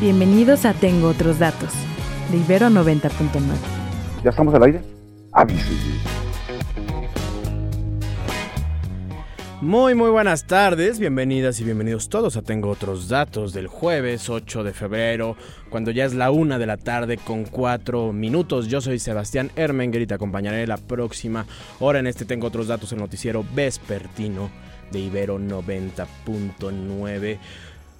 Bienvenidos a Tengo Otros Datos, de Ibero 90.9. ¿Ya estamos al aire? Aviso. Muy muy buenas tardes, bienvenidas y bienvenidos todos a Tengo otros datos del jueves 8 de febrero, cuando ya es la una de la tarde con cuatro minutos. Yo soy Sebastián Ermenger y te acompañaré la próxima hora en este Tengo otros datos, el noticiero vespertino de Ibero 90.9.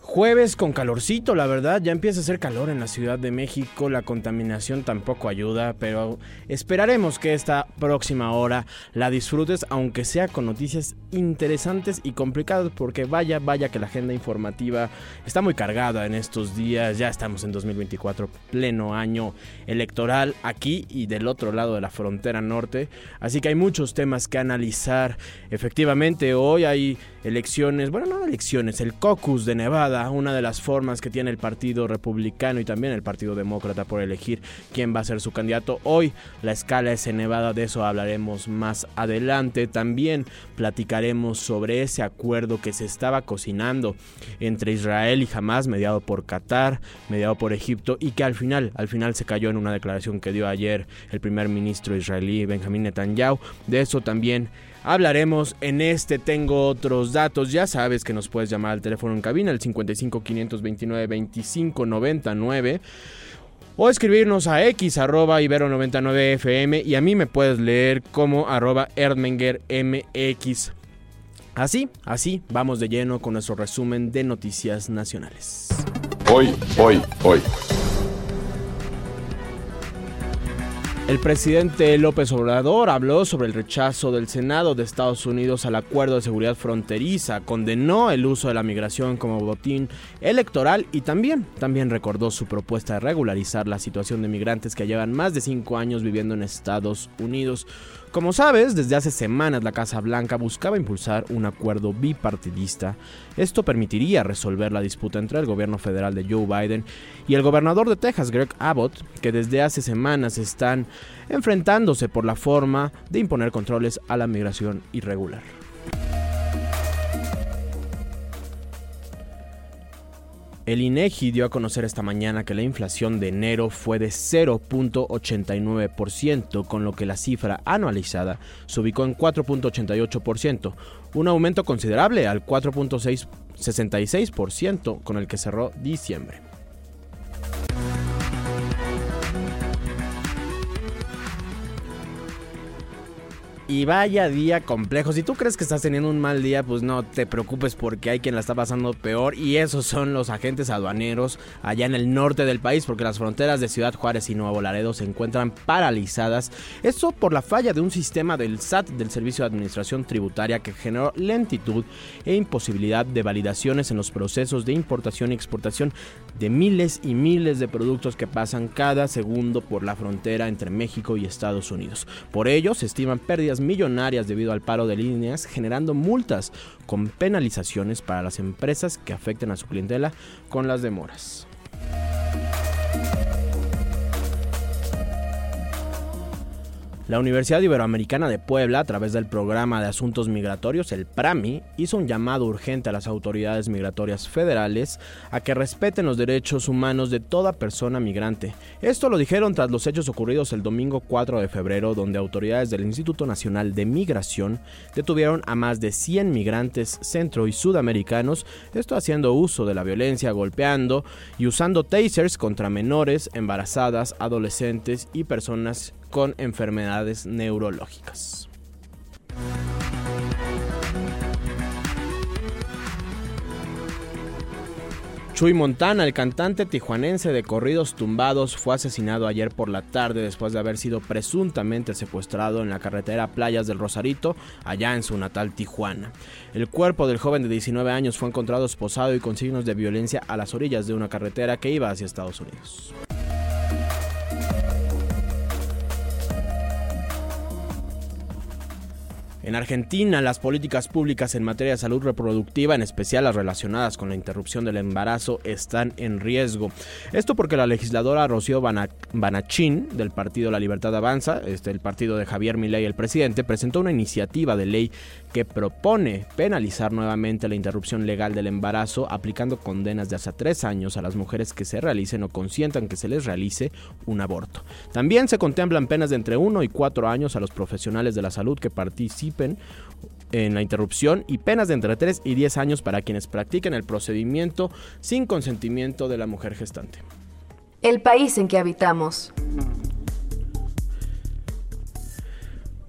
Jueves con calorcito, la verdad, ya empieza a hacer calor en la Ciudad de México, la contaminación tampoco ayuda, pero esperaremos que esta próxima hora la disfrutes, aunque sea con noticias interesantes y complicadas, porque vaya, vaya que la agenda informativa está muy cargada en estos días, ya estamos en 2024, pleno año electoral aquí y del otro lado de la frontera norte, así que hay muchos temas que analizar. Efectivamente, hoy hay elecciones, bueno, no elecciones, el caucus de Nevada, una de las formas que tiene el Partido Republicano y también el Partido Demócrata por elegir quién va a ser su candidato. Hoy la escala es en Nevada, de eso hablaremos más adelante. También platicaremos sobre ese acuerdo que se estaba cocinando entre Israel y Hamas, mediado por Qatar, mediado por Egipto y que al final, al final se cayó en una declaración que dio ayer el primer ministro israelí Benjamín Netanyahu. De eso también Hablaremos en este Tengo otros datos. Ya sabes que nos puedes llamar al teléfono en cabina, el 55 529 25 99. O escribirnos a x arroba ibero99fm y a mí me puedes leer como arroba erdmengermx. Así, así, vamos de lleno con nuestro resumen de noticias nacionales. Hoy, hoy, hoy. El presidente López Obrador habló sobre el rechazo del Senado de Estados Unidos al acuerdo de seguridad fronteriza, condenó el uso de la migración como botín electoral y también, también recordó su propuesta de regularizar la situación de migrantes que llevan más de cinco años viviendo en Estados Unidos. Como sabes, desde hace semanas la Casa Blanca buscaba impulsar un acuerdo bipartidista. Esto permitiría resolver la disputa entre el gobierno federal de Joe Biden y el gobernador de Texas, Greg Abbott, que desde hace semanas están enfrentándose por la forma de imponer controles a la migración irregular. El INEGI dio a conocer esta mañana que la inflación de enero fue de 0.89%, con lo que la cifra anualizada se ubicó en 4.88%, un aumento considerable al 4.66% con el que cerró diciembre. Y vaya día complejo. Si tú crees que estás teniendo un mal día, pues no te preocupes porque hay quien la está pasando peor. Y esos son los agentes aduaneros allá en el norte del país, porque las fronteras de Ciudad Juárez y Nuevo Laredo se encuentran paralizadas. Esto por la falla de un sistema del SAT, del Servicio de Administración Tributaria, que generó lentitud e imposibilidad de validaciones en los procesos de importación y exportación de miles y miles de productos que pasan cada segundo por la frontera entre México y Estados Unidos. Por ello, se estiman pérdidas millonarias debido al paro de líneas, generando multas con penalizaciones para las empresas que afecten a su clientela con las demoras. La Universidad Iberoamericana de Puebla, a través del Programa de Asuntos Migratorios, el PRAMI, hizo un llamado urgente a las autoridades migratorias federales a que respeten los derechos humanos de toda persona migrante. Esto lo dijeron tras los hechos ocurridos el domingo 4 de febrero, donde autoridades del Instituto Nacional de Migración detuvieron a más de 100 migrantes centro y sudamericanos, esto haciendo uso de la violencia, golpeando y usando tasers contra menores, embarazadas, adolescentes y personas con enfermedades neurológicas. Chuy Montana, el cantante tijuanense de corridos tumbados, fue asesinado ayer por la tarde después de haber sido presuntamente secuestrado en la carretera Playas del Rosarito, allá en su natal Tijuana. El cuerpo del joven de 19 años fue encontrado esposado y con signos de violencia a las orillas de una carretera que iba hacia Estados Unidos. En Argentina, las políticas públicas en materia de salud reproductiva, en especial las relacionadas con la interrupción del embarazo, están en riesgo. Esto porque la legisladora Rocío Banachín, del partido La Libertad Avanza, este, el partido de Javier Milei, el presidente, presentó una iniciativa de ley que propone penalizar nuevamente la interrupción legal del embarazo, aplicando condenas de hasta tres años a las mujeres que se realicen o consientan que se les realice un aborto. También se contemplan penas de entre uno y cuatro años a los profesionales de la salud que participen en la interrupción y penas de entre 3 y 10 años para quienes practiquen el procedimiento sin consentimiento de la mujer gestante. El país en que habitamos.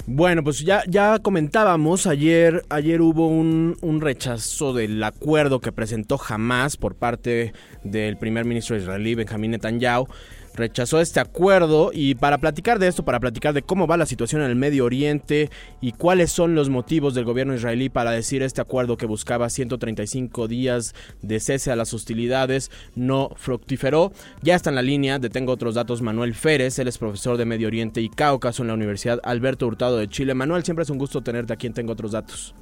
Bueno, pues ya, ya comentábamos, ayer, ayer hubo un, un, rechazo del acuerdo que presentó Hamas por parte del primer ministro israelí Benjamín Netanyahu rechazó este acuerdo y para platicar de esto, para platicar de cómo va la situación en el Medio Oriente y cuáles son los motivos del gobierno israelí para decir este acuerdo que buscaba 135 días de cese a las hostilidades no fructiferó. Ya está en la línea, detengo otros datos, Manuel Férez, él es profesor de Medio Oriente y Cáucaso en la Universidad Alberto Hurtado de Chile. Manuel, siempre es un gusto tenerte aquí en Tengo otros datos.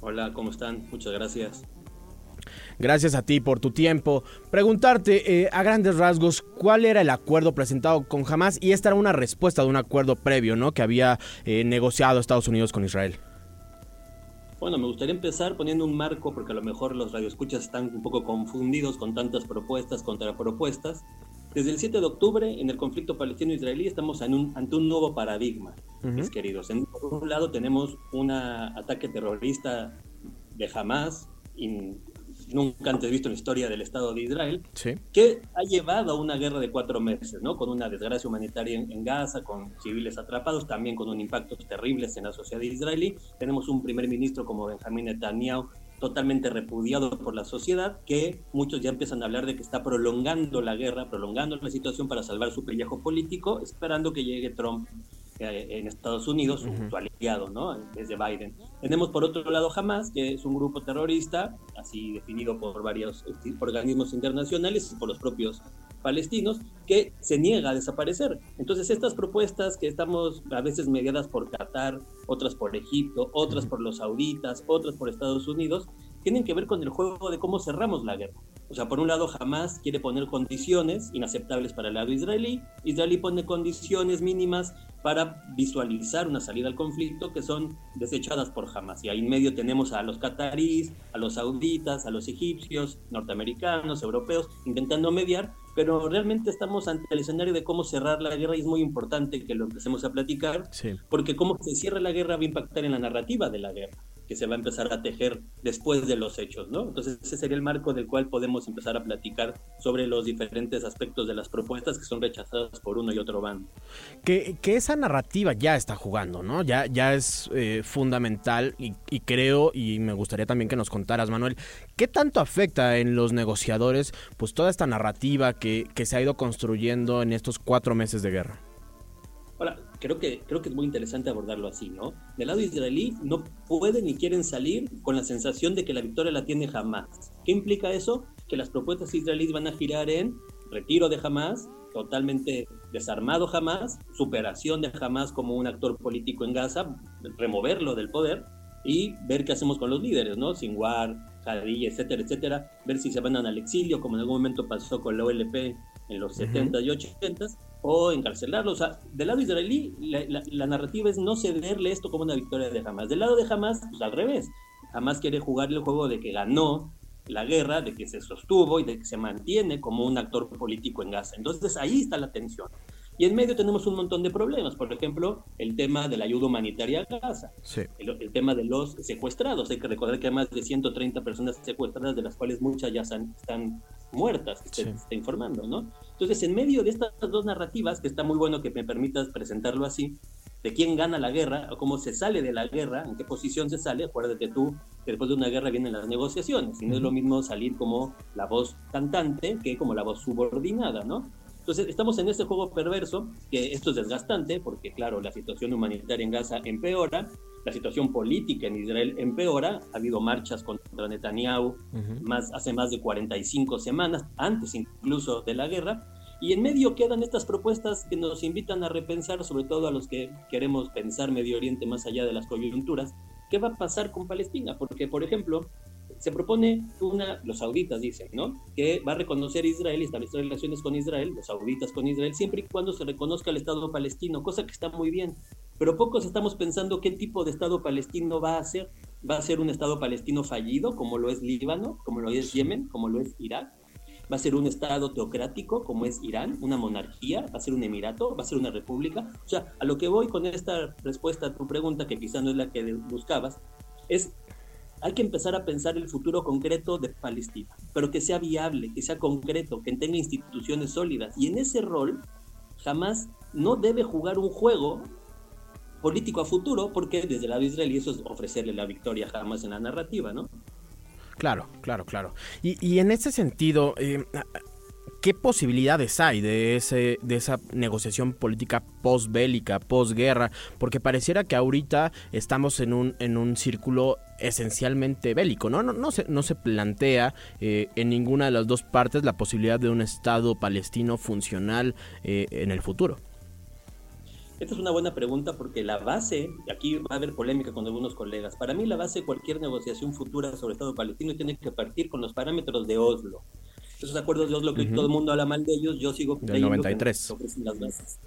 Hola, ¿cómo están? Muchas gracias. Gracias a ti por tu tiempo. Preguntarte eh, a grandes rasgos cuál era el acuerdo presentado con Hamas y esta era una respuesta de un acuerdo previo, ¿no? Que había eh, negociado Estados Unidos con Israel. Bueno, me gustaría empezar poniendo un marco porque a lo mejor los radioescuchas están un poco confundidos con tantas propuestas, contrapropuestas. Desde el 7 de octubre, en el conflicto palestino-israelí, estamos ante un nuevo paradigma, mis queridos. por un lado, tenemos un ataque terrorista de Hamas, nunca antes visto en la historia del Estado de Israel, que ha llevado a una guerra de cuatro meses, ¿no? Con una desgracia humanitaria en, Gaza, con civiles atrapados, también con un impacto terrible en la sociedad israelí. Tenemos un primer ministro como Benjamín Netanyahu totalmente repudiado por la sociedad, que muchos ya empiezan a hablar de que está prolongando la guerra, prolongando la situación para salvar su pellejo político, esperando que llegue Trump en Estados Unidos, su aliado, ¿no? Desde Biden. Tenemos por otro lado Hamas, que es un grupo terrorista, así definido por varios organismos internacionales y por los propios palestinos, que se niega a desaparecer. Entonces estas propuestas que estamos a veces mediadas por Qatar, otras por Egipto, otras por los sauditas, otras por Estados Unidos, tienen que ver con el juego de cómo cerramos la guerra. O sea, por un lado, Hamas quiere poner condiciones inaceptables para el lado israelí. Israelí pone condiciones mínimas para visualizar una salida al conflicto que son desechadas por Hamas. Y ahí en medio tenemos a los cataríes, a los sauditas, a los egipcios, norteamericanos, europeos, intentando mediar, pero realmente estamos ante el escenario de cómo cerrar la guerra y es muy importante que lo empecemos a platicar, porque cómo se cierra la guerra va a impactar en la narrativa de la guerra que se va a empezar a tejer después de los hechos, ¿no? Entonces ese sería el marco del cual podemos empezar a platicar sobre los diferentes aspectos de las propuestas que son rechazadas por uno y otro bando. Que, que esa narrativa ya está jugando, ¿no? Ya, ya es eh, fundamental y, y, creo, y me gustaría también que nos contaras, Manuel, ¿qué tanto afecta en los negociadores pues toda esta narrativa que, que se ha ido construyendo en estos cuatro meses de guerra? Ahora, creo que, creo que es muy interesante abordarlo así, ¿no? Del lado israelí no pueden ni quieren salir con la sensación de que la victoria la tiene jamás. ¿Qué implica eso? Que las propuestas israelíes van a girar en retiro de Hamas, totalmente desarmado Hamas, superación de Hamas como un actor político en Gaza, removerlo del poder y ver qué hacemos con los líderes, ¿no? Sinwar, Hadid, etcétera, etcétera, ver si se van al exilio, como en algún momento pasó con la OLP en los 70 y 80 o encarcelarlo. O sea, del lado israelí, la, narrativa es no cederle esto como una victoria de Hamas. Del lado de Hamas, pues al revés. Hamas quiere jugarle el juego de que ganó la guerra, de que se sostuvo y de que se mantiene como un actor político en Gaza. Entonces ahí está la tensión. Y en medio tenemos un montón de problemas, por ejemplo, el tema de la ayuda humanitaria a Gaza, el, tema de los secuestrados. Hay que recordar que hay más de 130 personas secuestradas, de las cuales muchas ya están muertas, que se está informando, ¿no? Entonces, en medio de estas dos narrativas, que está muy bueno que me permitas presentarlo así, de quién gana la guerra o cómo se sale de la guerra, en qué posición se sale. Acuérdate tú que después de una guerra vienen las negociaciones y no es lo mismo salir como la voz cantante que como la voz subordinada, ¿no? Entonces, estamos en ese juego perverso, que esto es desgastante, porque claro, la situación humanitaria en Gaza empeora, la situación política en Israel empeora, ha habido marchas contra Netanyahu más, hace más de 45 semanas, antes incluso de la guerra, y en medio quedan estas propuestas que nos invitan a repensar, sobre todo a los que queremos pensar Medio Oriente más allá de las coyunturas, qué va a pasar con Palestina, porque por ejemplo, se propone una, los sauditas dicen, ¿no? Que va a reconocer Israel y establecer relaciones con Israel, los sauditas con Israel, siempre y cuando se reconozca el Estado palestino, cosa que está muy bien. Pero pocos estamos pensando qué tipo de Estado palestino va a ser. ¿Va a ser un Estado palestino fallido, como lo es Líbano, como lo es Yemen, como lo es Irak? ¿Va a ser un Estado teocrático, como es Irán, una monarquía? ¿Va a ser un emirato? ¿Va a ser una república? O sea, a lo que voy con esta respuesta a tu pregunta, que quizá no es la que buscabas, es hay que empezar a pensar el futuro concreto de Palestina, pero que sea viable, que sea concreto, que tenga instituciones sólidas. Y en ese rol jamás no debe jugar un juego político a futuro, porque desde el lado israelí eso es ofrecerle la victoria jamás en la narrativa, ¿no? Claro, claro, claro. Y, en ese sentido, eh, ¿Qué posibilidades hay de, ese, de esa negociación política postbélica, posguerra? Porque pareciera que ahorita estamos en un, en un círculo esencialmente bélico, ¿no? No, no, se, no se plantea eh, en ninguna de las dos partes la posibilidad de un Estado palestino funcional eh, en el futuro. Esta es una buena pregunta porque la base, aquí va a haber polémica con algunos colegas, para mí la base de cualquier negociación futura sobre Estado palestino tiene que partir con los parámetros de Oslo esos acuerdos de Oslo que todo el mundo habla mal de ellos, yo sigo Del 93. las bases.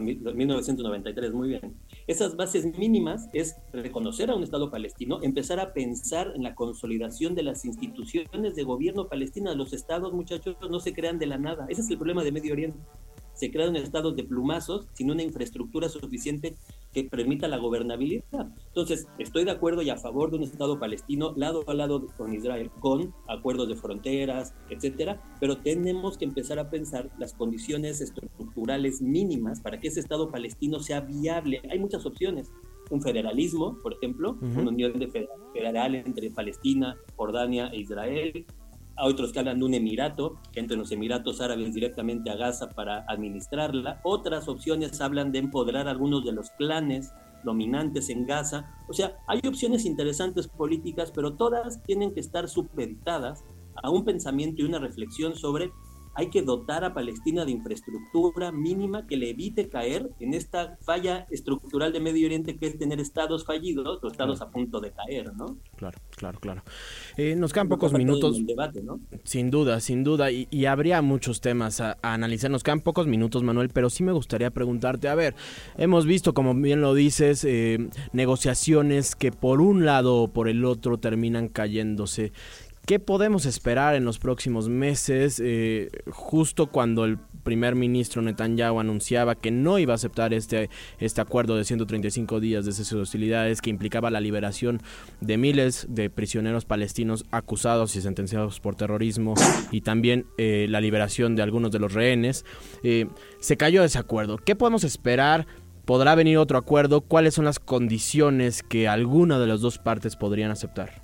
1993, muy bien. Esas bases mínimas es reconocer a un Estado palestino, empezar a pensar en la consolidación de las instituciones de gobierno palestina. Los estados, muchachos, no se crean de la nada. Ese es el problema de Medio Oriente se crean estados de plumazos sin una infraestructura suficiente que permita la gobernabilidad. Entonces, estoy de acuerdo y a favor de un Estado palestino lado a lado con Israel, con acuerdos de fronteras, etcétera, pero tenemos que empezar a pensar las condiciones estructurales mínimas para que ese Estado palestino sea viable. Hay muchas opciones. Un federalismo, por ejemplo, una unión federal entre Palestina, Jordania e Israel, a otros que hablan de un emirato, que entre los Emiratos Árabes directamente a Gaza para administrarla. Otras opciones hablan de empoderar algunos de los clanes dominantes en Gaza. O sea, hay opciones interesantes políticas, pero todas tienen que estar supeditadas a un pensamiento y una reflexión sobre hay que dotar a Palestina de infraestructura mínima que le evite caer en esta falla estructural de Medio Oriente que es tener estados fallidos o estados a punto de caer, ¿no? Claro, claro, claro. Eh, nos quedan pocos minutos. Sin duda, sin duda. Y, habría muchos temas a, analizar. Nos quedan pocos minutos, Manuel, pero sí me gustaría preguntarte, a ver, hemos visto, como bien lo dices, eh, negociaciones que por un lado o por el otro terminan cayéndose. ¿Qué podemos esperar en los próximos meses? Eh, justo cuando el primer ministro Netanyahu anunciaba que no iba a aceptar este, este acuerdo de 135 días de cese de hostilidades que implicaba la liberación de miles de prisioneros palestinos acusados y sentenciados por terrorismo y también eh, la liberación de algunos de los rehenes, eh, se cayó ese acuerdo. ¿Qué podemos esperar? ¿Podrá venir otro acuerdo? ¿Cuáles son las condiciones que alguna de las dos partes podrían aceptar?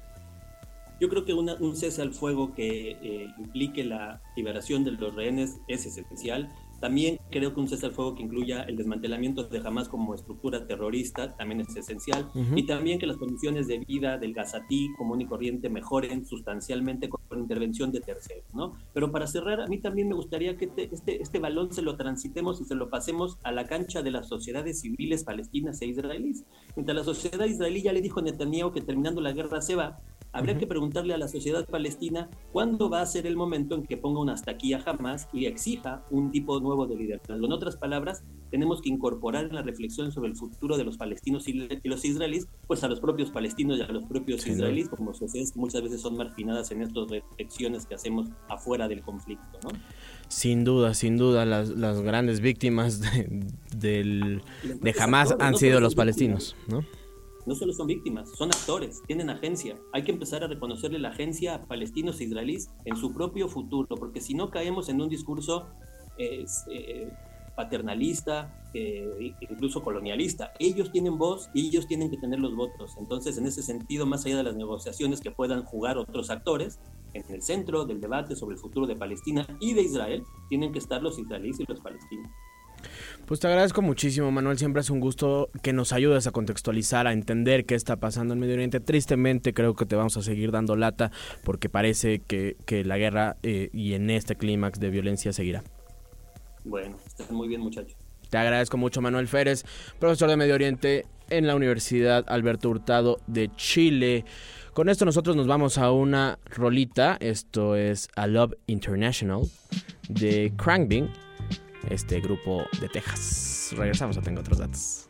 Yo creo que un cese al fuego que eh, implique la liberación de los rehenes es esencial. También creo que un cese al fuego que incluya el desmantelamiento de Hamas como estructura terrorista también es esencial. Y también que las condiciones de vida del gazatí común y corriente mejoren sustancialmente con, intervención de terceros. ¿no? Pero para cerrar, a mí también me gustaría que este, este balón se lo transitemos y se lo pasemos a la cancha de las sociedades civiles palestinas e israelíes. Mientras la sociedad israelí ya le dijo a Netanyahu que terminando la guerra se va, Habría que preguntarle a la sociedad palestina cuándo va a ser el momento en que ponga una hasta aquí a Hamas y exija un tipo nuevo de liderazgo. En otras palabras, tenemos que incorporar en la reflexión sobre el futuro de los palestinos y los israelíes, pues a los propios palestinos y a los propios israelíes, como sociedades que muchas veces son marginadas en estas reflexiones que hacemos afuera del conflicto. ¿no? Sin duda, sin duda, las, las grandes víctimas de, del, de Hamas han sido los palestinos, ¿no? No solo son víctimas, son actores, tienen agencia. Hay que empezar a reconocerle la agencia a palestinos e israelíes en su propio futuro, porque si no caemos en un discurso eh, paternalista, eh, incluso colonialista. Ellos tienen voz y ellos tienen que tener los votos. Entonces, en ese sentido, más allá de las negociaciones que puedan jugar otros actores, en el centro del debate sobre el futuro de Palestina y de Israel, tienen que estar los israelíes y los palestinos. Pues te agradezco muchísimo, Manuel. Siempre es un gusto que nos ayudes a contextualizar, a entender qué está pasando en Medio Oriente. Tristemente creo que te vamos a seguir dando lata porque parece que, que la guerra eh, y en este clímax de violencia seguirá. Bueno, estás muy bien, muchachos. Te agradezco mucho, Manuel Férez, profesor de Medio Oriente en la Universidad Alberto Hurtado de Chile. Con esto nosotros nos vamos a una rolita. Esto es A Love International de Crankbing este grupo de Texas. Regresamos Tengo otros datos.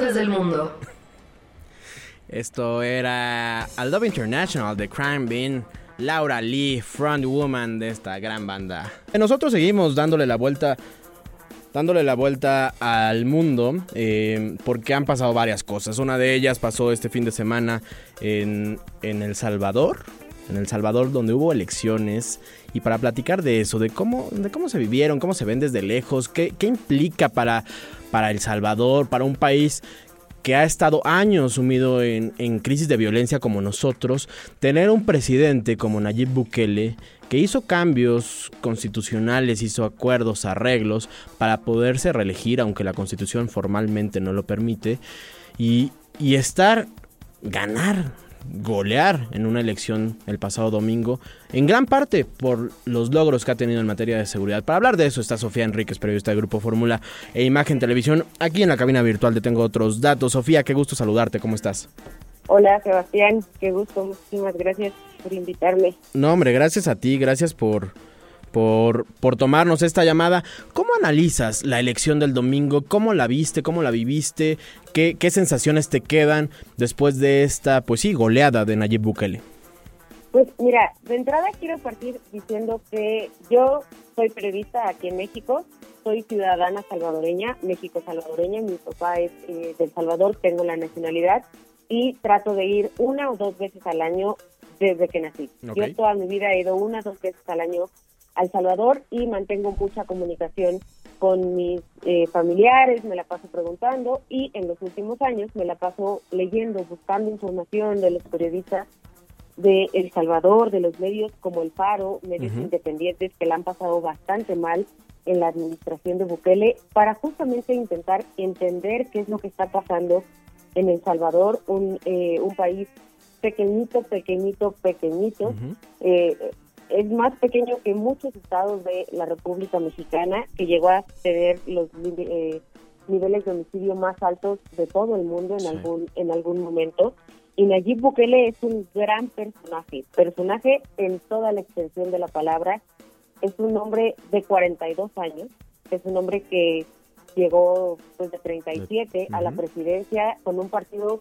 Desde el mundo. Esto era A Love International de Crime Bean Laura Lee, frontwoman de esta gran banda. Nosotros seguimos dándole la vuelta dándole la vuelta al mundo eh, porque han pasado varias cosas. Una de ellas pasó este fin de semana en, en, El Salvador. En El Salvador donde hubo elecciones y para platicar de eso, de cómo, de cómo se vivieron, cómo se ven desde lejos, qué, qué implica para, para El Salvador, para un país que ha estado años sumido en, en, crisis de violencia como nosotros, tener un presidente como Nayib Bukele que hizo cambios constitucionales, hizo acuerdos, arreglos para poderse reelegir, aunque la constitución formalmente no lo permite, y, y estar, ganar, golear en una elección el pasado domingo, en gran parte por los logros que ha tenido en materia de seguridad. Para hablar de eso está Sofía Enríquez, periodista del Grupo Fórmula e Imagen Televisión, aquí en la cabina virtual de Tengo Otros Datos. Sofía, qué gusto saludarte, ¿cómo estás? Hola Sebastián, qué gusto, muchísimas gracias por invitarme. No, hombre, gracias a ti, gracias por, por, por tomarnos esta llamada. ¿Cómo analizas la elección del domingo? ¿Cómo la viste? ¿Cómo la viviste? ¿Qué, qué sensaciones te quedan después de esta, pues sí, goleada de Nayib Bukele? Pues mira, de entrada quiero partir diciendo que yo soy periodista aquí en México, soy ciudadana salvadoreña, México salvadoreña, mi papá es eh, del Salvador, tengo la nacionalidad y trato de ir una o dos veces al año desde que nací. Okay. Yo toda mi vida he ido una o dos veces al año a El Salvador y mantengo mucha comunicación con mis eh, familiares, me la paso preguntando y en los últimos años me la paso leyendo, buscando información de los periodistas de El Salvador, de los medios como El Faro, medios uh -huh. independientes que la han pasado bastante mal en la administración de Bukele, para justamente intentar entender qué es lo que está pasando en El Salvador, un, eh, un país pequeñito, pequeñito, pequeñito. Uh -huh. eh, es más pequeño que muchos estados de la República Mexicana, que llegó a tener los eh, niveles de homicidio más altos de todo el mundo en sí. algún en algún momento. Y Nayib Bukele es un gran personaje, personaje en toda la extensión de la palabra. Es un hombre de 42 años, es un hombre que llegó pues de 37 uh -huh. a la presidencia con un partido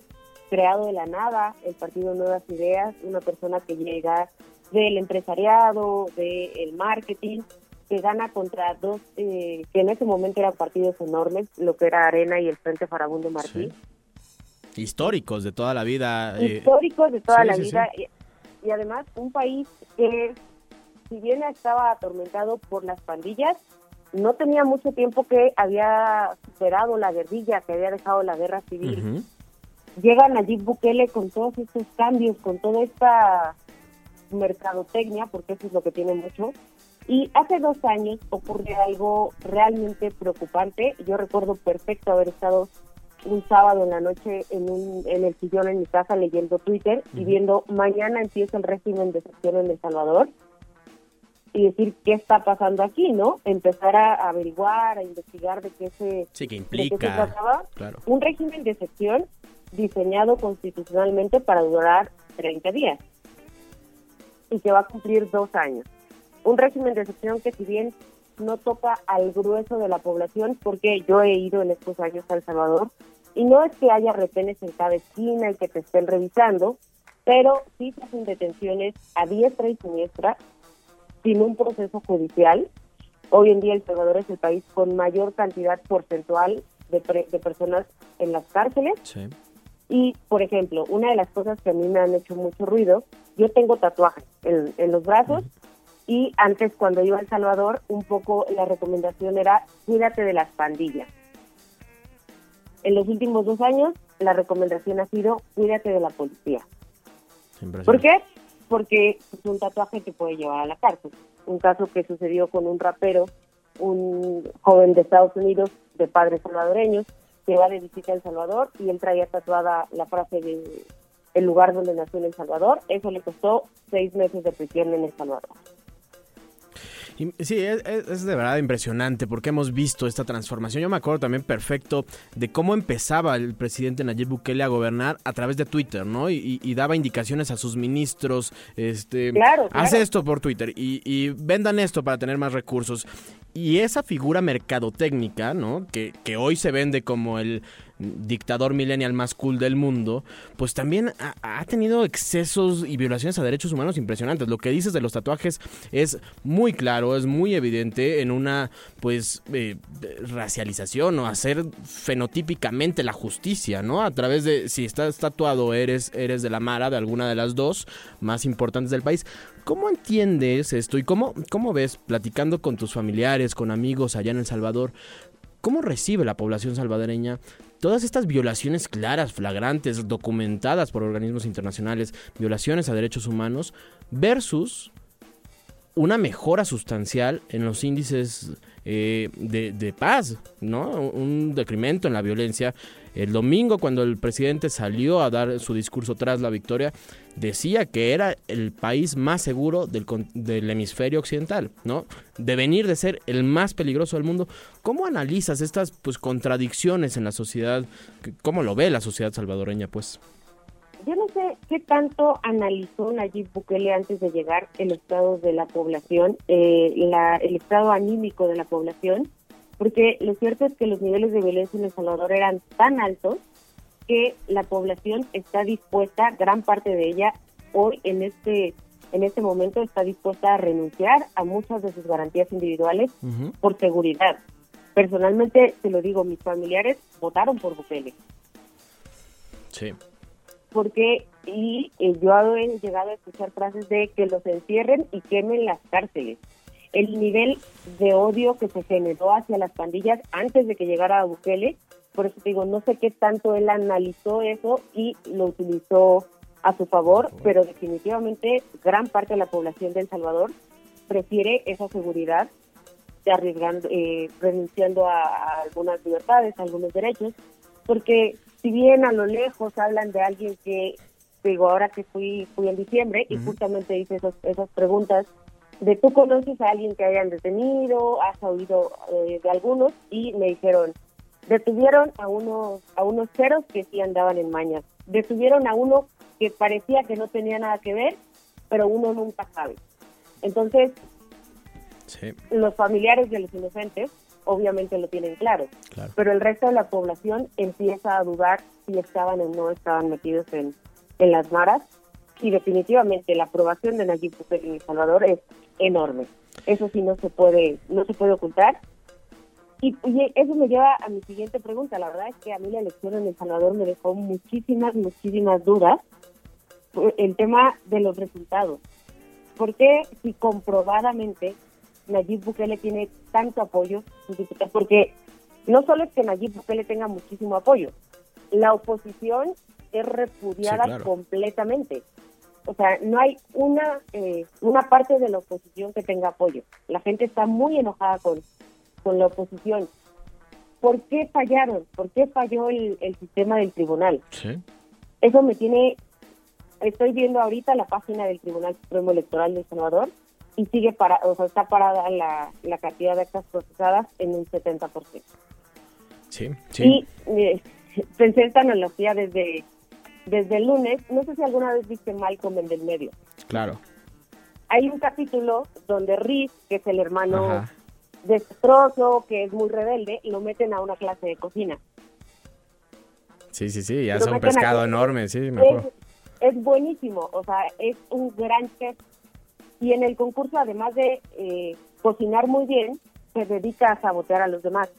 creado de la nada, el Partido Nuevas Ideas, una persona que llega del empresariado, del marketing, que gana contra dos, eh, que en ese momento eran partidos enormes, lo que era Arena y el Frente Farabundo Martí. Sí. Históricos de toda la vida. Eh. Históricos de toda sí, la sí, vida. Y, y, además un país que, si bien estaba atormentado por las pandillas, no tenía mucho tiempo que había superado la guerrilla, que había dejado la guerra civil. Uh -huh. Llega Nayib Bukele con todos estos cambios, con toda esta mercadotecnia, porque eso es lo que tiene mucho. Y hace dos años ocurrió algo realmente preocupante. Yo recuerdo perfecto haber estado un sábado en la noche en, un, en el sillón en mi casa leyendo Twitter y viendo mañana empieza el régimen de excepción en El Salvador y decir qué está pasando aquí, ¿no? Empezar a averiguar, a investigar de qué se, sí, que implica, qué se trataba. Claro. Un régimen de excepción diseñado constitucionalmente para durar 30 días y que va a cumplir dos años. Un régimen de excepción que si bien no toca al grueso de la población, porque yo he ido en estos años a El Salvador, y no es que haya retenes en cada esquina y que te estén revisando, pero sí se hacen detenciones a diestra y siniestra, sin un proceso judicial. Hoy en día El Salvador es el país con mayor cantidad porcentual de, de personas en las cárceles. Sí. Y, por ejemplo, una de las cosas que a mí me han hecho mucho ruido, yo tengo tatuajes en, en los brazos, y antes cuando iba a El Salvador, un poco la recomendación era cuídate de las pandillas. En los últimos dos años, la recomendación ha sido cuídate de la policía. ¿Por qué? Porque es un tatuaje que puede llevar a la cárcel. Un caso que sucedió con un rapero, un joven de Estados Unidos de padres salvadoreños, que va de visita a El Salvador y él traía tatuada la frase de el lugar donde nació en El Salvador. Eso le costó seis meses de prisión en El Salvador. Sí, es, es, de verdad impresionante porque hemos visto esta transformación. Yo me acuerdo también perfecto de cómo empezaba el presidente Nayib Bukele a gobernar a través de Twitter, ¿no? Y, y daba indicaciones a sus ministros, este, claro, claro. hace esto por Twitter y, y, vendan esto para tener más recursos. Y esa figura mercadotécnica, ¿no? Que, que hoy se vende como el dictador millennial más cool del mundo, pues también ha, tenido excesos y violaciones a derechos humanos impresionantes. Lo que dices de los tatuajes es muy claro, es muy evidente en una pues eh, racialización o hacer fenotípicamente la justicia, ¿no? A través de si estás tatuado eres eres de la Mara de alguna de las dos más importantes del país. ¿Cómo entiendes esto y cómo cómo ves platicando con tus familiares, con amigos allá en El Salvador? ¿Cómo recibe la población salvadoreña todas estas violaciones claras, flagrantes, documentadas por organismos internacionales, violaciones a derechos humanos, versus una mejora sustancial en los índices eh, de, de, paz, ¿no? Un decremento en la violencia. El domingo, cuando el presidente salió a dar su discurso tras la victoria, decía que era el país más seguro del, del hemisferio occidental, ¿no? De venir de ser el más peligroso del mundo. ¿Cómo analizas estas pues, contradicciones en la sociedad? ¿Cómo lo ve la sociedad salvadoreña, pues? yo no sé qué tanto analizó Nayib Bukele antes de llegar el estado de la población, eh, la, el estado anímico de la población, porque lo cierto es que los niveles de violencia en El Salvador eran tan altos que la población está dispuesta, gran parte de ella hoy en este en este momento está dispuesta a renunciar a muchas de sus garantías individuales uh -huh. por seguridad. Personalmente, te lo digo, mis familiares votaron por Bukele. Sí porque y eh, yo he llegado a escuchar frases de que los encierren y quemen las cárceles. El nivel de odio que se generó hacia las pandillas antes de que llegara a Bukele, por eso te digo, no sé qué tanto él analizó eso y lo utilizó a su favor, pero definitivamente gran parte de la población de El Salvador prefiere esa seguridad arriesgando, eh, renunciando a, a algunas libertades, a algunos derechos, porque si bien a lo lejos hablan de alguien que, digo, ahora que fui fui en diciembre y justamente hice esos, esas preguntas de tú conoces a alguien que hayan detenido, has oído eh, de algunos y me dijeron, detuvieron a unos a unos ceros que sí andaban en mañas, detuvieron a uno que parecía que no tenía nada que ver, pero uno nunca sabe. Entonces, sí. los familiares de los inocentes obviamente lo tienen claro. claro. Pero el resto de la población empieza a dudar si estaban o no estaban metidos en, en las maras. Y definitivamente la aprobación de Nayib Bukele en El Salvador es enorme. Eso sí no se puede, no se puede ocultar. Y, y, eso me lleva a mi siguiente pregunta. La verdad es que a mí la elección en El Salvador me dejó muchísimas, muchísimas dudas. El tema de los resultados. ¿Por qué si comprobadamente Nayib Bukele tiene tanto apoyo, porque no solo es que Nayib Bukele tenga muchísimo apoyo, la oposición es repudiada Sí, claro. completamente. O sea, no hay una eh, una parte de la oposición que tenga apoyo. La gente está muy enojada con, con la oposición. ¿Por qué fallaron? ¿Por qué falló el, el sistema del tribunal? Sí. Eso me tiene... Estoy viendo ahorita la página del Tribunal Supremo Electoral de El Salvador y sigue para, o sea, está parada la, la cantidad de actas procesadas en un 70%. Sí, sí. Y eh, pensé esta analogía desde, desde el lunes, no sé si alguna vez viste Malcolm en del medio. Claro. Hay un capítulo donde Riz, que es el hermano Ajá. Desastroso, que es muy rebelde, lo meten a una clase de cocina. Sí, sí, sí, es un pescado enorme, sí, me es buenísimo, o sea, es un gran chef. Y en el concurso, además de eh, cocinar muy bien, se dedica a sabotear a los demás.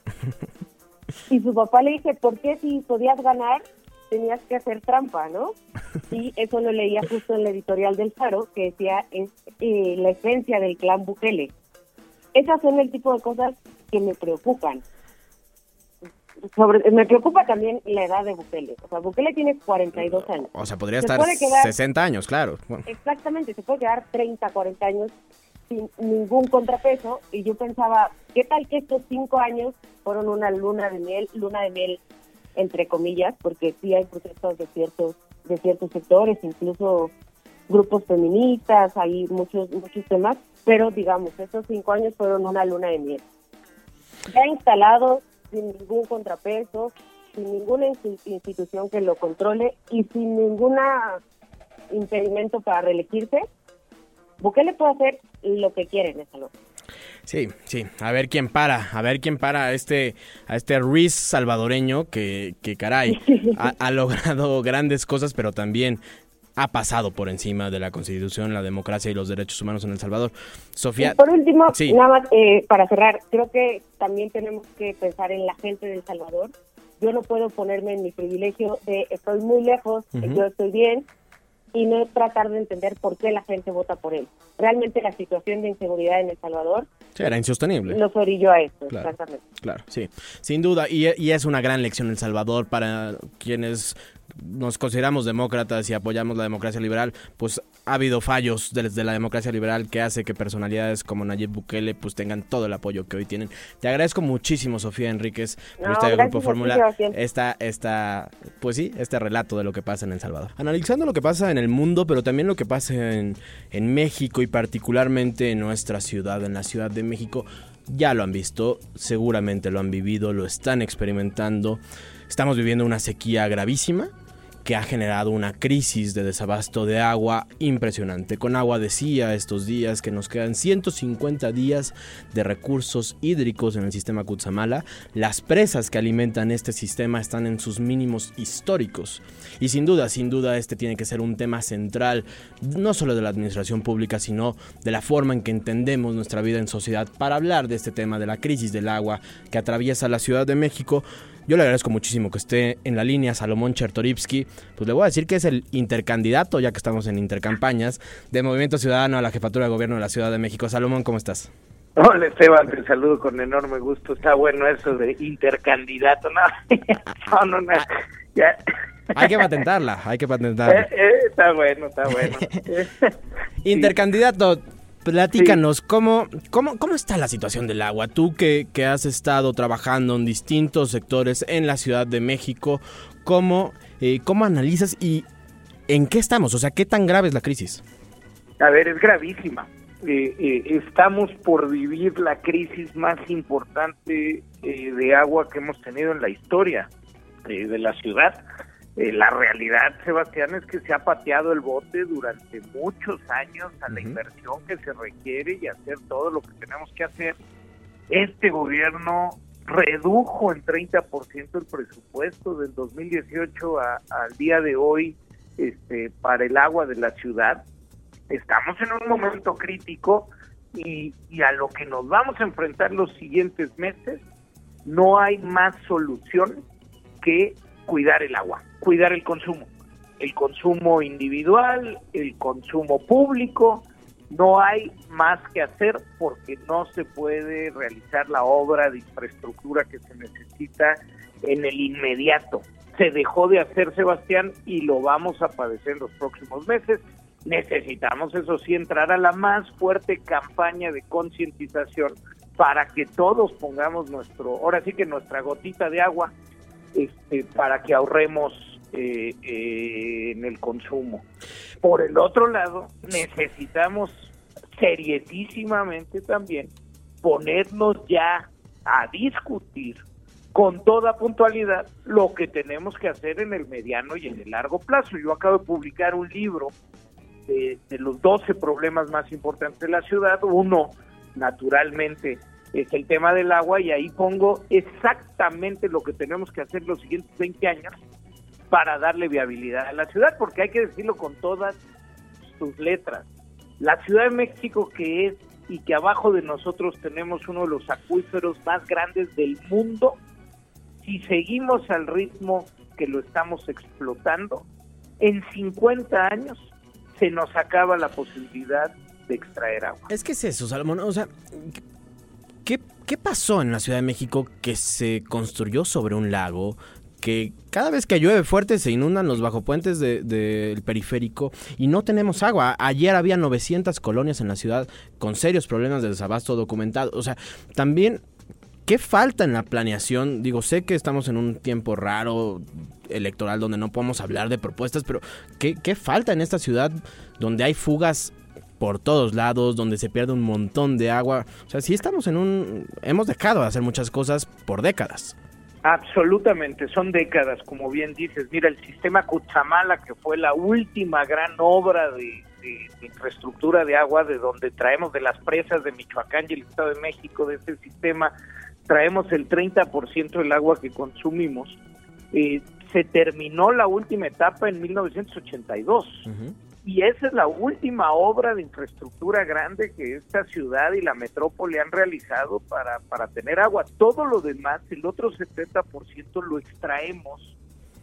y su papá le dice, ¿por qué si podías ganar tenías que hacer trampa, no? Y eso lo leía justo en la editorial del Faro, que decía, es eh, la esencia del clan Bukele. Esas son el tipo de cosas que me preocupan. Sobre, me preocupa también la edad de Bukele. O sea, Bukele tiene 42 años. O sea, podría Se estar quedar- 60 años, claro. Bueno, Exactamente, se puede quedar 30, 40 años sin ningún contrapeso. Y yo pensaba, ¿qué tal que estos cinco años fueron una luna de miel, luna de miel entre comillas, porque sí hay protestas de ciertos, de ciertos sectores, incluso grupos feministas, hay muchos, muchos temas, pero digamos, estos cinco años fueron una luna de miel. Ya instalado, sin ningún contrapeso, sin ninguna insti- institución que lo controle y sin ninguna impedimento para reelegirse, Bukele puede hacer lo que quiere en esa loca. Sí, sí, a ver quién para, a ver quién para a este, a este Ruiz salvadoreño que, que caray, ha, ha logrado grandes cosas, pero también ha pasado por encima de la Constitución, la democracia y los derechos humanos en El Salvador. Sofía. Y por último, Sí. nada más eh, para cerrar, creo que también tenemos que pensar en la gente de El Salvador. Yo no puedo ponerme en mi privilegio de estoy muy lejos, yo estoy bien, y no tratar de entender por qué la gente vota por él. Realmente la situación de inseguridad en El Salvador Sí, era insostenible. nos orilló a esto, Claro. exactamente. Claro, sí, sin duda. Y, y es una gran lección El Salvador para quienes nos consideramos demócratas y apoyamos la democracia liberal. Pues ha habido fallos desde la democracia liberal que hace que personalidades como Nayib Bukele pues tengan todo el apoyo que hoy tienen. Te agradezco muchísimo, Sofía Enríquez, por No, este Grupo Fórmula, esta, esta, pues sí, este relato de lo que pasa en El Salvador. Analizando lo que pasa en el mundo, pero también lo que pasa en, en México y particularmente en nuestra ciudad, en la Ciudad de México, ya lo han visto, seguramente lo han vivido, lo están experimentando. Estamos viviendo una sequía gravísima que ha generado una crisis de desabasto de agua impresionante. Con agua decía estos días que nos quedan 150 días de recursos hídricos en el sistema Cutzamala. Las presas que alimentan este sistema están en sus mínimos históricos. Y sin duda, sin duda, este tiene que ser un tema central, no solo de la administración pública, sino de la forma en que entendemos nuestra vida en sociedad para hablar de este tema de la crisis del agua que atraviesa la Ciudad de México. Yo le agradezco muchísimo que esté en la línea Salomón Chertorivsky. Pues le voy a decir que es el intercandidato, ya que estamos en intercampañas, de Movimiento Ciudadano a la jefatura de gobierno de la Ciudad de México. Salomón, ¿cómo estás? Hola Esteban, te saludo con enorme gusto. Está bueno eso de intercandidato, ¿no? no, no, no. Ya. Hay que patentarla, hay que patentarla. Eh, eh, está bueno, está bueno. Intercandidato, platícanos, ¿cómo, cómo, ¿cómo está la situación del agua? Tú que, que has estado trabajando en distintos sectores en la Ciudad de México, ¿cómo, eh, ¿cómo analizas y en qué estamos? O sea, ¿qué tan grave es la crisis? A ver, es gravísima. Eh, eh, estamos por vivir la crisis más importante de agua que hemos tenido en la historia de la ciudad. Eh, la realidad, Sebastián, es que se ha pateado el bote durante muchos años a la inversión que se requiere y hacer todo lo que tenemos que hacer. Este gobierno redujo en 30% el presupuesto del 2018 a- al día de hoy este, para el agua de la ciudad. Estamos en un momento crítico y, y a lo que nos vamos a enfrentar los siguientes meses, no hay más solución que cuidar el agua, cuidar el consumo. El consumo individual, el consumo público, no hay más que hacer porque no se puede realizar la obra de infraestructura que se necesita en el inmediato. Se dejó de hacer, Sebastián, y lo vamos a padecer en los próximos meses. Necesitamos, eso sí, entrar a la más fuerte campaña de concientización para que todos pongamos nuestro, ahora sí que nuestra gotita de agua, este, para que ahorremos eh, eh, en el consumo. Por el otro lado, necesitamos seriedísimamente también ponernos ya a discutir con toda puntualidad lo que tenemos que hacer en el mediano y en el largo plazo. Yo acabo de publicar un libro de, de los 12 problemas más importantes de la ciudad. Uno, naturalmente, es el tema del agua y ahí pongo exactamente lo que tenemos que hacer los siguientes 20 años para darle viabilidad a la ciudad, porque hay que decirlo con todas sus letras. La Ciudad de México que es y que abajo de nosotros tenemos uno de los acuíferos más grandes del mundo, si seguimos al ritmo que lo estamos explotando, en 50 años se nos acaba la posibilidad de extraer agua. Es que es eso, Salomón. O sea, ¿qué, qué pasó en la Ciudad de México que se construyó sobre un lago? Que cada vez que llueve fuerte se inundan los bajopuentes del de, periférico y no tenemos agua. Ayer había 900 colonias en la ciudad con serios problemas de desabasto documentado. O sea, también, ¿qué falta en la planeación? Digo, sé que estamos en un tiempo raro electoral donde no podemos hablar de propuestas, pero ¿qué, qué falta en esta ciudad donde hay fugas por todos lados, donde se pierde un montón de agua. O sea, sí estamos en un... Hemos dejado de hacer muchas cosas por décadas. Absolutamente, son décadas, como bien dices. Mira, el sistema Cuchamala, que fue la última gran obra de, de, de, infraestructura de agua, de donde traemos de las presas de Michoacán y el Estado de México, de ese sistema, traemos el 30% del agua que consumimos. Eh, se terminó la última etapa en 1982. Uh-huh. Y esa es la última obra de infraestructura grande que esta ciudad y la metrópoli han realizado para, para tener agua. Todo lo demás, el otro 70% lo extraemos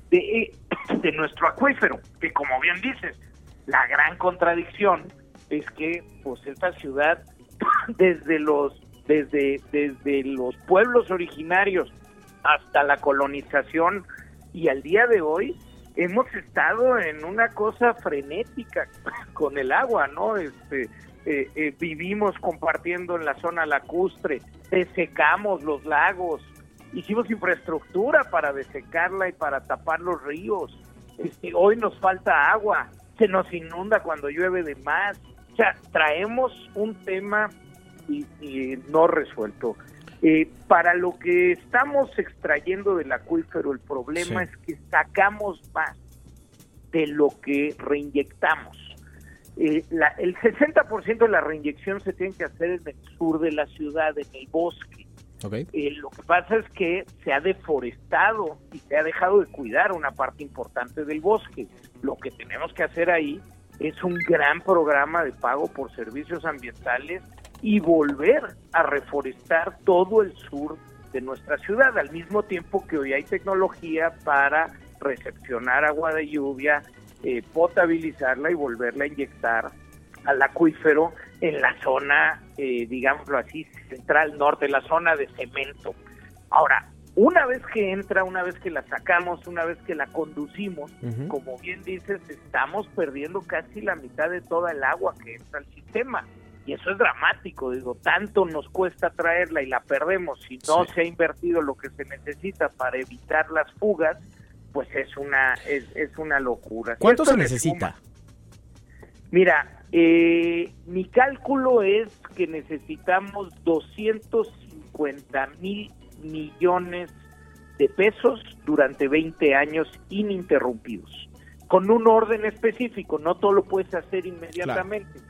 de, de nuestro acuífero, que como bien dices, la gran contradicción es que pues esta ciudad desde los desde desde los pueblos originarios hasta la colonización y al día de hoy hemos estado en una cosa frenética con el agua, ¿no? Este, eh, eh, vivimos compartiendo en la zona lacustre, desecamos los lagos, hicimos infraestructura para desecarla y para tapar los ríos. Este, hoy nos falta agua, se nos inunda cuando llueve de más. O sea, traemos un tema y, y no resuelto. Eh, para lo que estamos extrayendo del acuífero, el problema sí. es que sacamos más de lo que reinyectamos. Eh, la, el 60% de la reinyección se tiene que hacer en el sur de la ciudad, en el bosque. Okay. Eh, lo que pasa es que se ha deforestado y se ha dejado de cuidar una parte importante del bosque. Lo que tenemos que hacer ahí es un gran programa de pago por servicios ambientales y volver a reforestar todo el sur de nuestra ciudad, al mismo tiempo que hoy hay tecnología para recepcionar agua de lluvia, eh, potabilizarla y volverla a inyectar al acuífero en la zona, eh, digámoslo así, central norte, la zona de cemento. Ahora, una vez que entra, una vez que la sacamos, una vez que la conducimos, uh -huh. como bien dices, estamos perdiendo casi la mitad de toda el agua que entra al sistema. Y eso es dramático, digo, tanto nos cuesta traerla y la perdemos si no sí. se ha invertido lo que se necesita para evitar las fugas, pues es una es, es una locura. ¿Cuánto se necesita? Suma, mira, eh, mi cálculo es que necesitamos 250 mil millones de pesos durante 20 años ininterrumpidos, con un orden específico, no todo lo puedes hacer inmediatamente. Claro.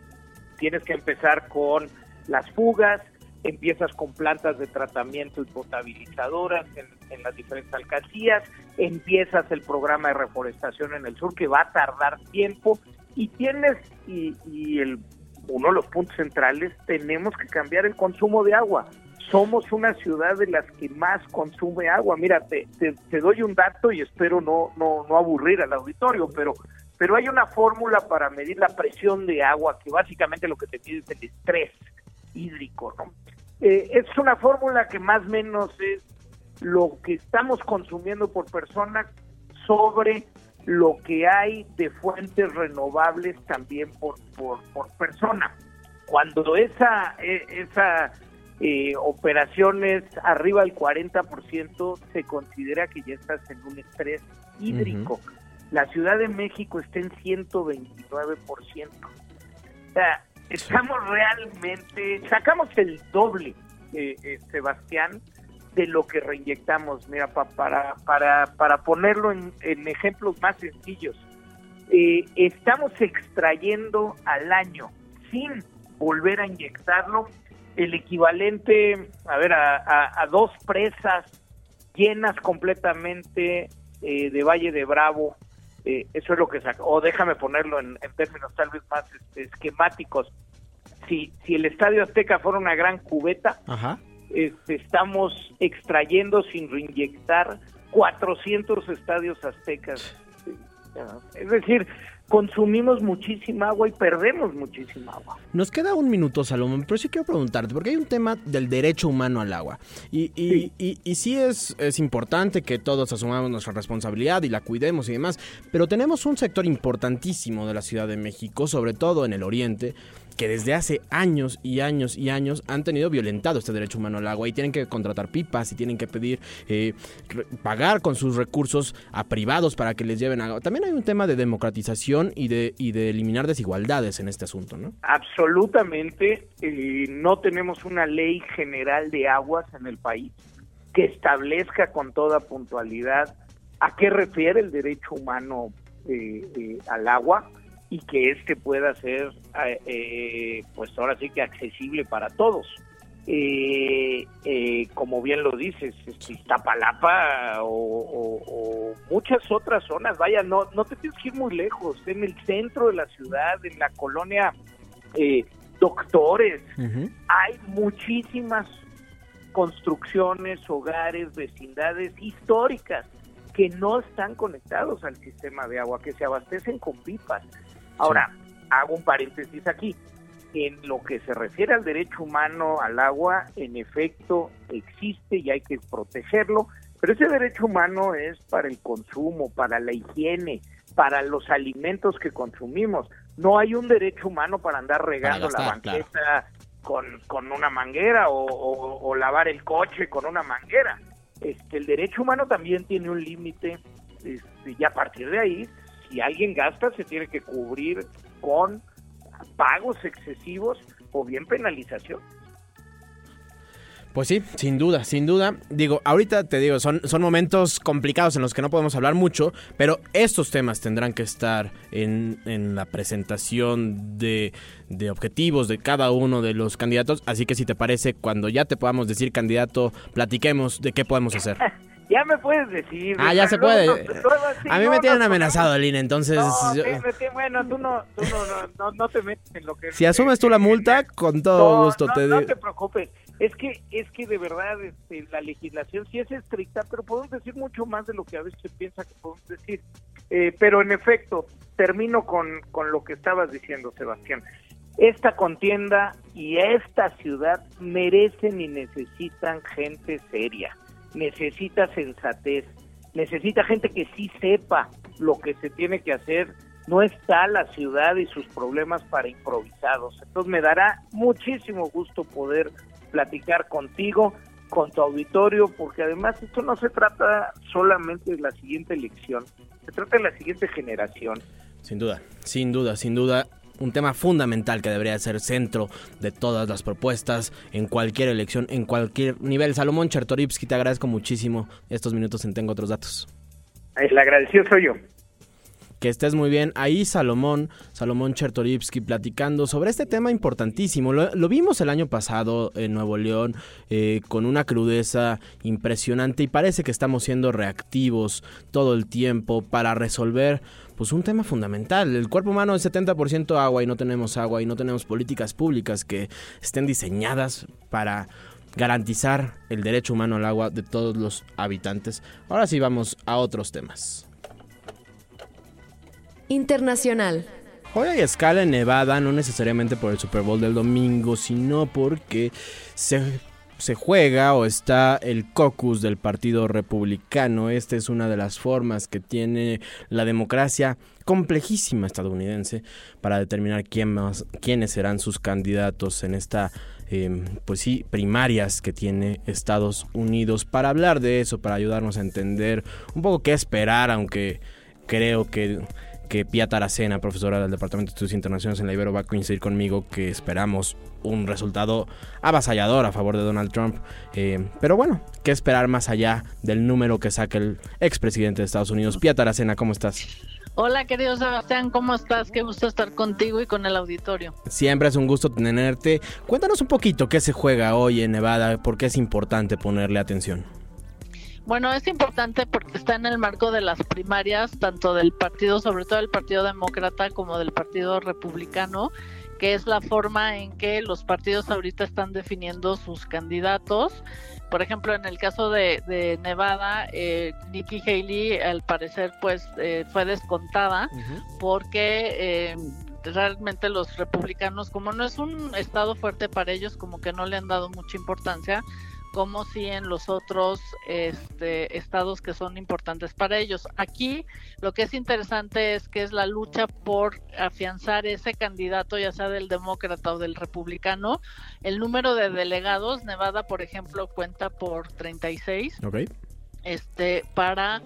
Tienes que empezar con las fugas, empiezas con plantas de tratamiento y potabilizadoras en, en, las diferentes alcaldías, empiezas el programa de reforestación en el sur que va a tardar tiempo y tienes, y, y el, uno de los puntos centrales, tenemos que cambiar el consumo de agua. Somos una ciudad de las que más consume agua. Mira, te, te, te doy un dato y espero no, no, no aburrir al auditorio, pero pero hay una fórmula para medir la presión de agua, que básicamente lo que te mide es el estrés hídrico, ¿no? Eh, es una fórmula que más o menos es lo que estamos consumiendo por persona sobre lo que hay de fuentes renovables también por, por, por persona. Cuando esa, esa eh, operación es arriba del 40%, se considera que ya estás en un estrés hídrico. Uh -huh. La Ciudad de México está en 129%. O sea, estamos realmente, sacamos el doble, eh, eh, Sebastián, de lo que reinyectamos. Mira, pa, para, para, para ponerlo en, en ejemplos más sencillos, eh, estamos extrayendo al año, sin volver a inyectarlo, el equivalente, a ver, a, a, a dos presas llenas completamente eh, de Valle de Bravo, eh, eso es lo que saca. O déjame ponerlo en, en términos tal vez más este, esquemáticos. Si, si el Estadio Azteca fuera una gran cubeta, este, estamos extrayendo sin reinyectar 400 estadios aztecas. Es decir, consumimos muchísima agua y perdemos muchísima agua. Nos queda un minuto, Salomón, pero sí quiero preguntarte, porque hay un tema del derecho humano al agua. Y, y, sí. y, y sí es, es importante que todos asumamos nuestra responsabilidad y la cuidemos y demás, pero tenemos un sector importantísimo de la Ciudad de México, sobre todo en el oriente, que desde hace años y años y años han tenido violentado este derecho humano al agua y tienen que contratar pipas y tienen que pedir eh, pagar con sus recursos a privados para que les lleven agua. También hay un tema de democratización y de, y de eliminar desigualdades en este asunto, ¿no? Absolutamente. Eh, no tenemos una ley general de aguas en el país. que establezca con toda puntualidad a qué refiere el derecho humano eh, eh, al agua y que éste pueda ser, eh, eh, pues ahora sí que accesible para todos. Eh, eh, como bien lo dices, este, Iztapalapa o, o- o muchas otras zonas, vaya, no, no te tienes que ir muy lejos, en el centro de la ciudad, en la colonia eh, Doctores, hay muchísimas construcciones, hogares, vecindades históricas que no están conectados al sistema de agua, que se abastecen con pipas. Ahora, hago un paréntesis aquí. En lo que se refiere al derecho humano al agua, en efecto existe y hay que protegerlo, pero ese derecho humano es para el consumo, para la higiene, para los alimentos que consumimos. No hay un derecho humano para andar regando la gastar, banqueta con, con una manguera o, o- o lavar el coche con una manguera. Este, el derecho humano también tiene un límite este, y a partir de ahí, si alguien gasta, se tiene que cubrir con pagos excesivos o bien penalización. Pues sí, sin duda, sin duda. Digo, ahorita te digo, son, son momentos complicados en los que no podemos hablar mucho, pero estos temas tendrán que estar en, en la presentación de, de objetivos de cada uno de los candidatos. Así que si te parece, cuando ya te podamos decir candidato, platiquemos de qué podemos hacer. Ya me puedes decir. Ah, ya se puede. A mí no, me tienen amenazado, Lina, entonces... No, bueno, tú, no, no, no, no, no te metes en lo que... si asumes tú la multa, con todo No, gusto no, te no digo. te preocupes. Es que, es que de verdad este, la legislación sí es estricta, pero podemos decir mucho más de lo que a veces se piensa que podemos decir. Eh, pero en efecto, termino con, con lo que estabas diciendo, Sebastián. Esta contienda y esta ciudad merecen y necesitan gente seria, necesita sensatez, necesita gente que sí sepa lo que se tiene que hacer. No está la ciudad y sus problemas para improvisados. Entonces me dará muchísimo gusto poder platicar contigo, con tu auditorio, porque además esto no se trata solamente de la siguiente elección, se trata de la siguiente generación. Sin duda, sin duda, sin duda. Un tema fundamental que debería ser centro de todas las propuestas en cualquier elección, en cualquier nivel. Salomón Chertorivsky, te agradezco muchísimo estos minutos en Tengo Otros Datos. El agradecido soy yo. Que estés muy bien. Ahí Salomón, Salomón Chertorivsky platicando sobre este tema importantísimo. Lo, vimos el año pasado en Nuevo León eh, con una crudeza impresionante y parece que estamos siendo reactivos todo el tiempo para resolver pues un tema fundamental. El cuerpo humano es 70% agua y no tenemos agua y no tenemos políticas públicas que estén diseñadas para garantizar el derecho humano al agua de todos los habitantes. Ahora sí vamos a otros temas. Internacional. Hoy hay escala en Nevada, no necesariamente por el Super Bowl del domingo, sino porque se, se juega o está el caucus del Partido Republicano. Esta es una de las formas que tiene la democracia complejísima estadounidense para determinar quién más, quiénes serán sus candidatos en esta eh, pues sí, primarias que tiene Estados Unidos. Para hablar de eso, para ayudarnos a entender un poco qué esperar, aunque creo que que Pia Taracena, profesora del Departamento de Estudios Internacionales en la Ibero, va a coincidir conmigo que esperamos un resultado avasallador a favor de Donald Trump. Eh, pero bueno, ¿qué esperar más allá del número que saque el expresidente de Estados Unidos? Pia Taracena, ¿cómo estás? Hola, querido Sebastián, ¿cómo estás? Qué gusto estar contigo y con el auditorio. Siempre es un gusto tenerte. Cuéntanos un poquito qué se juega hoy en Nevada, por qué es importante ponerle atención. Bueno, es importante porque está en el marco de las primarias, tanto del partido, sobre todo del Partido Demócrata, como del Partido Republicano, que es la forma en que los partidos ahorita están definiendo sus candidatos. Por ejemplo, en el caso de, de Nevada, eh, Nikki Haley, al parecer, pues eh, fue descontada porque eh, realmente los republicanos, como no es un estado fuerte para ellos, como que no le han dado mucha importancia como si en los otros este, estados que son importantes para ellos. Aquí lo que es interesante es que es la lucha por afianzar ese candidato, ya sea del demócrata o del republicano. El número de delegados, Nevada, por ejemplo, cuenta por 36. Ok. Este, para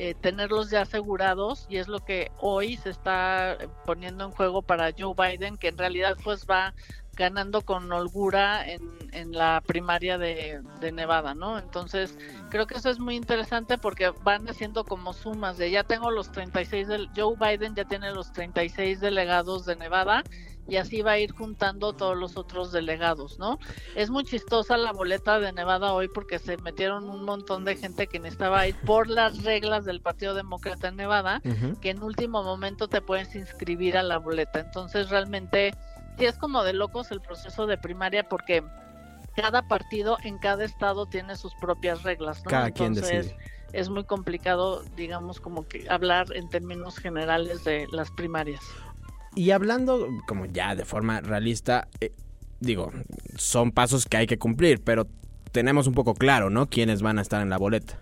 eh, tenerlos ya asegurados y es lo que hoy se está poniendo en juego para Joe Biden, que en realidad pues va ganando con holgura en, en la primaria de, de, Nevada, ¿no? Entonces, creo que eso es muy interesante porque van haciendo como sumas de ya tengo los 36 del Joe Biden ya tiene los 36 delegados de Nevada y así va a ir juntando todos los otros delegados, ¿no? Es muy chistosa la boleta de Nevada hoy porque se metieron un montón de gente que necesitaba ir por las reglas del Partido Demócrata en Nevada, uh -huh. que en último momento te puedes inscribir a la boleta. Entonces realmente sí es como de locos el proceso de primaria porque cada partido en cada estado tiene sus propias reglas, ¿no? Cada Entonces, quien decide. Es muy complicado, digamos, como que hablar en términos generales de las primarias. Y hablando como ya de forma realista, eh, digo, son pasos que hay que cumplir, pero tenemos un poco claro, ¿no? Quiénes van a estar en la boleta.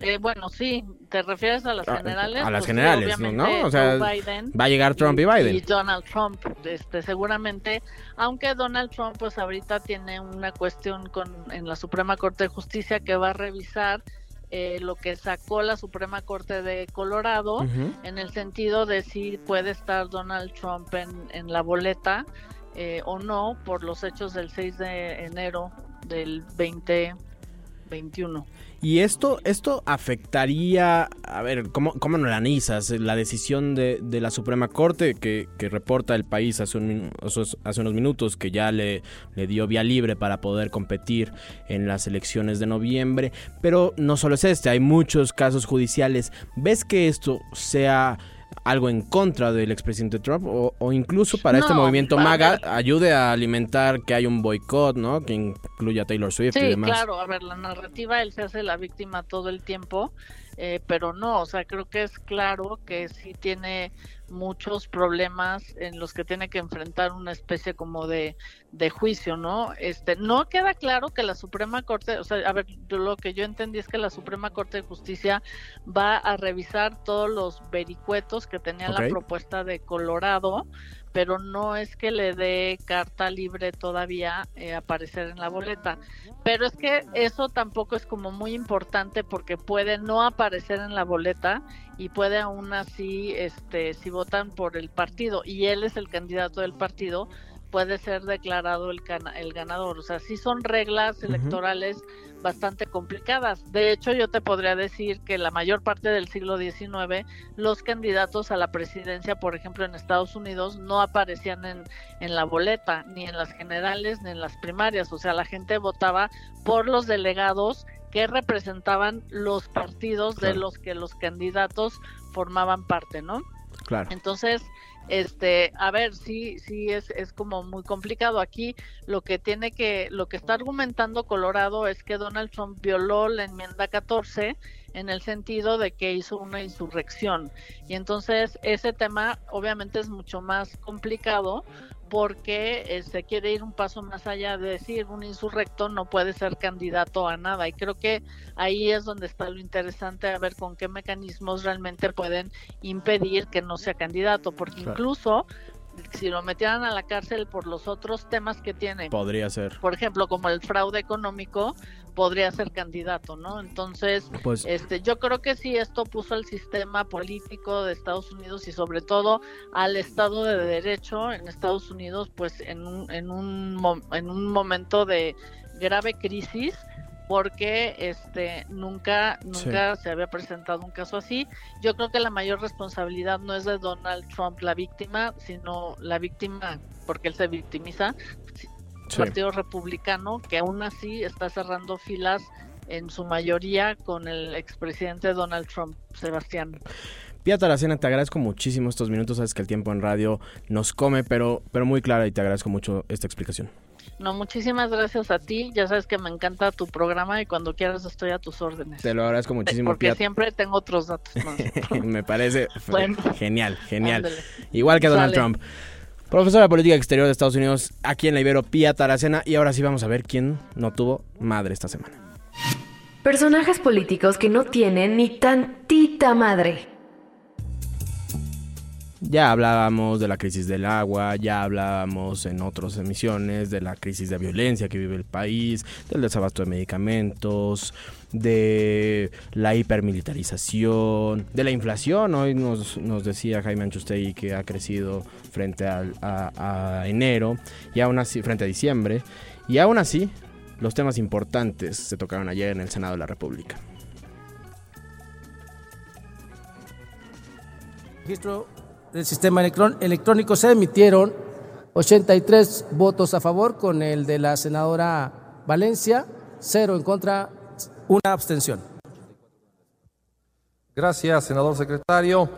Eh, bueno, sí, te refieres a las generales. A, a las pues, generales, sí, ¿no? O sea, Biden va a llegar Trump y, y Biden. Y Donald Trump, este, seguramente, aunque Donald Trump, pues ahorita tiene una cuestión con en la Suprema Corte de Justicia que va a revisar eh, lo que sacó la Suprema Corte de Colorado Uh -huh. en el sentido de si puede estar Donald Trump en, en la boleta eh, o no por los hechos del 6 de enero del 2021. Y esto, esto afectaría, a ver, ¿cómo, cómo analizas? La decisión de, de la Suprema Corte que, que reporta el país hace, hace unos minutos que ya le, le dio vía libre para poder competir en las elecciones de noviembre. Pero no solo es este, hay muchos casos judiciales. ¿Ves que esto sea algo en contra del expresidente Trump o, o incluso para No, este movimiento MAGA ver. ayude a alimentar que hay un boicot, ¿no? Que incluya a Taylor Swift y Sí, demás. claro, a ver, la narrativa, él se hace la víctima todo el tiempo, eh, pero no, o sea, creo que es claro que sí tiene muchos problemas en los que tiene que enfrentar una especie como de, de juicio, ¿no? Este, no queda claro que la Suprema Corte, o sea, a ver, yo lo que yo entendí es que la Suprema Corte de Justicia va a revisar todos los vericuetos que tenía la propuesta de Colorado, pero no es que le dé carta libre todavía eh, aparecer en la boleta. Pero es que eso tampoco es como muy importante porque puede no aparecer en la boleta y puede aún así, este, si votan por el partido y él es el candidato del partido, puede ser declarado el, el ganador. O sea, sí son reglas electorales bastante complicadas. De hecho, yo te podría decir que la mayor parte del siglo XIX, los candidatos a la presidencia, por ejemplo, en Estados Unidos, no aparecían en, en la boleta, ni en las generales, ni en las primarias. O sea, la gente votaba por los delegados que representaban los partidos de los que los candidatos formaban parte, ¿no? Claro. Entonces, este, a ver, sí, sí es, es como muy complicado. Aquí lo que tiene que, lo que está argumentando Colorado es que Donald Trump violó la enmienda 14 en el sentido de que hizo una insurrección. Y entonces ese tema obviamente es mucho más complicado porque se quiere ir un paso más allá de decir un insurrecto no puede ser candidato a nada. Y creo que ahí es donde está lo interesante a ver con qué mecanismos realmente pueden impedir que no sea candidato porque incluso si lo metieran a la cárcel por los otros temas que tiene Podría ser. por ejemplo, como el fraude económico, podría ser candidato, ¿no? Entonces, Pues- este, yo creo que sí esto puso al sistema político de Estados Unidos y sobre todo al Estado de Derecho en Estados Unidos, pues en un, en un, en un momento de grave crisis porque este nunca nunca se había presentado un caso así. Yo creo que la mayor responsabilidad no es de Donald Trump la víctima, sino la víctima porque él se victimiza, Sí. Partido Republicano, que aún así está cerrando filas en su mayoría con el expresidente Donald Trump, Sebastián. Pia Taracena, te agradezco muchísimo estos minutos. Sabes que el tiempo en radio nos come, pero, pero muy clara y te agradezco mucho esta explicación. No, muchísimas gracias a ti. Ya sabes que me encanta tu programa y cuando quieras estoy a tus órdenes. Te lo agradezco muchísimo, Porque Pia. siempre tengo otros datos más. Me parece Bueno. genial, genial. Ándale. Igual que Donald Sale. Trump. Profesora de Política Exterior de Estados Unidos, aquí en la Ibero, Pia Taracena. Y ahora sí vamos a ver quién no tuvo madre esta semana. Personajes políticos que no tienen ni tantita madre. Ya hablábamos de la crisis del agua, ya hablábamos en otras emisiones de la crisis de violencia que vive el país, del desabasto de medicamentos, de la hipermilitarización, de la inflación. Hoy nos, nos decía Jaime Anchustegui que ha crecido frente al- a, a enero y aún así, frente a diciembre. Y aún así, los temas importantes se tocaron ayer en el Senado de la República. registro del sistema electrón- electrónico se emitieron 83 votos a favor con el de la senadora Valencia, cero en contra, una abstención. Gracias, senador secretario.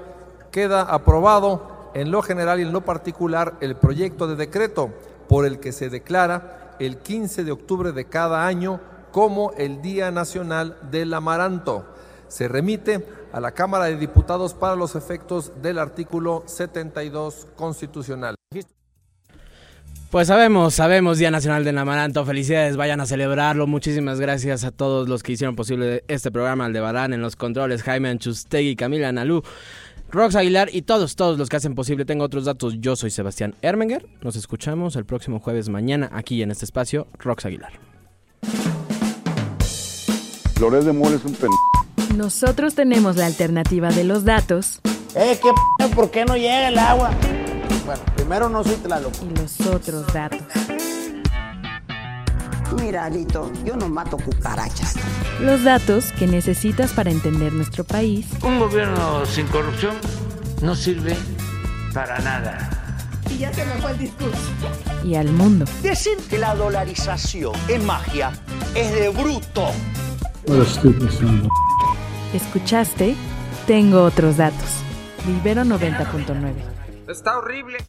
Queda aprobado en lo general y en lo particular el proyecto de decreto por el que se declara el 15 de octubre de cada año como el Día Nacional del Amaranto. Se remite a la Cámara de Diputados para los efectos del artículo 72 constitucional. Pues sabemos, sabemos Día Nacional del Amaranto, felicidades, vayan a celebrarlo. Muchísimas gracias a todos los que hicieron posible este programa, Aldebarán en los controles, Jaime Anchustegui, Camila Analú, Rox Aguilar y todos, todos los que hacen posible. Tengo otros datos, yo soy Sebastián Ermenger. Nos escuchamos el próximo jueves mañana aquí en este espacio, Rox Aguilar. Flores de Mole es un pendejo. Nosotros tenemos la alternativa de los datos Eh, ¿qué p ¿Por qué no llega el agua? Bueno, primero no soy Tlaloc. y los otros datos. Mira, Alito, yo no mato cucarachas. Los datos que necesitas para entender nuestro país Un gobierno sin corrupción no sirve para nada. Y ya se me fue el discurso. y al mundo. Decir que la dolarización es magia es de bruto. ¿Escuchaste? Tengo otros datos. Libero 90.9. Está horrible.